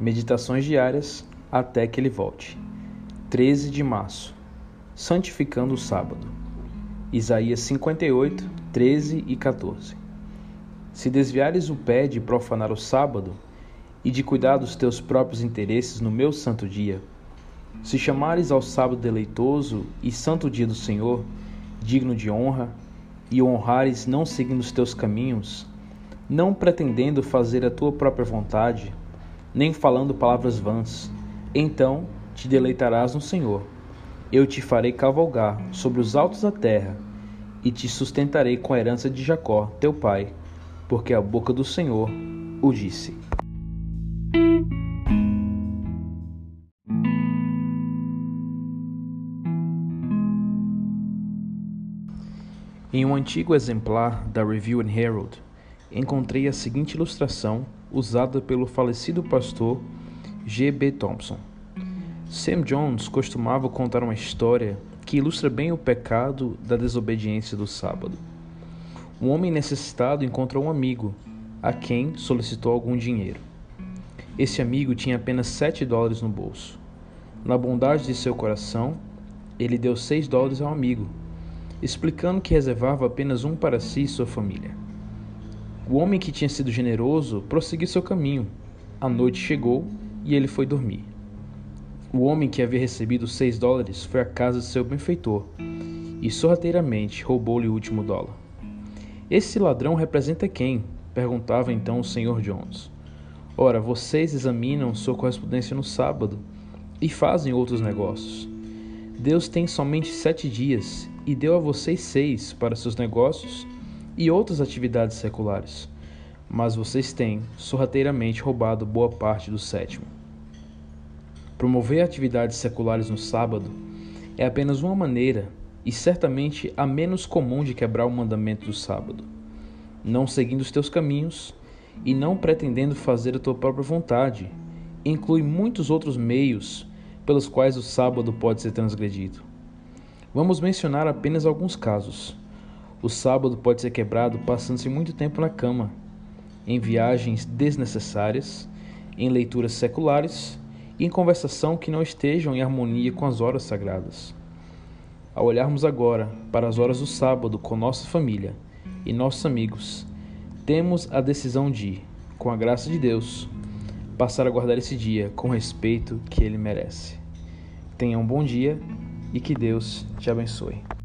Meditações diárias até que ele volte. 13 de março. Santificando o sábado. Isaías 58, 13 e 14. Se desviares o pé de profanar o sábado e de cuidar dos teus próprios interesses no meu santo dia, se chamares ao sábado deleitoso e santo dia do Senhor, digno de honra, e honrares não seguindo os teus caminhos, não pretendendo fazer a tua própria vontade, nem falando palavras vãs, então te deleitarás no Senhor. Eu te farei cavalgar sobre os altos da terra, e te sustentarei com a herança de Jacó, teu pai, porque a boca do Senhor o disse. Em um antigo exemplar da Review and Herald, encontrei a seguinte ilustração usada pelo falecido pastor G. B. Thompson. Sam Jones costumava contar uma história que ilustra bem o pecado da desobediência do sábado. Um homem necessitado encontrou um amigo, a quem solicitou algum dinheiro. Esse amigo tinha apenas sete dólares no bolso. Na bondade de seu coração, ele deu seis dólares ao amigo explicando que reservava apenas um para si e sua família. O homem que tinha sido generoso prosseguiu seu caminho. A noite chegou e ele foi dormir. O homem que havia recebido seis dólares foi à casa de seu benfeitor e sorrateiramente roubou-lhe o último dólar. Esse ladrão representa quem? perguntava então o Sr. Jones. Ora, vocês examinam sua correspondência no sábado e fazem outros negócios. Deus tem somente sete dias e deu a vocês seis para seus negócios e outras atividades seculares, mas vocês têm sorrateiramente roubado boa parte do sétimo. Promover atividades seculares no sábado é apenas uma maneira, e certamente a menos comum de quebrar o mandamento do sábado, não seguindo os teus caminhos e não pretendendo fazer a tua própria vontade, inclui muitos outros meios pelos quais o sábado pode ser transgredido. Vamos mencionar apenas alguns casos. O sábado pode ser quebrado passando-se muito tempo na cama, em viagens desnecessárias, em leituras seculares e em conversação que não estejam em harmonia com as horas sagradas. Ao olharmos agora para as horas do sábado com nossa família e nossos amigos, temos a decisão de, com a graça de Deus, passar a guardar esse dia com o respeito que ele merece. Tenha um bom dia e que Deus te abençoe.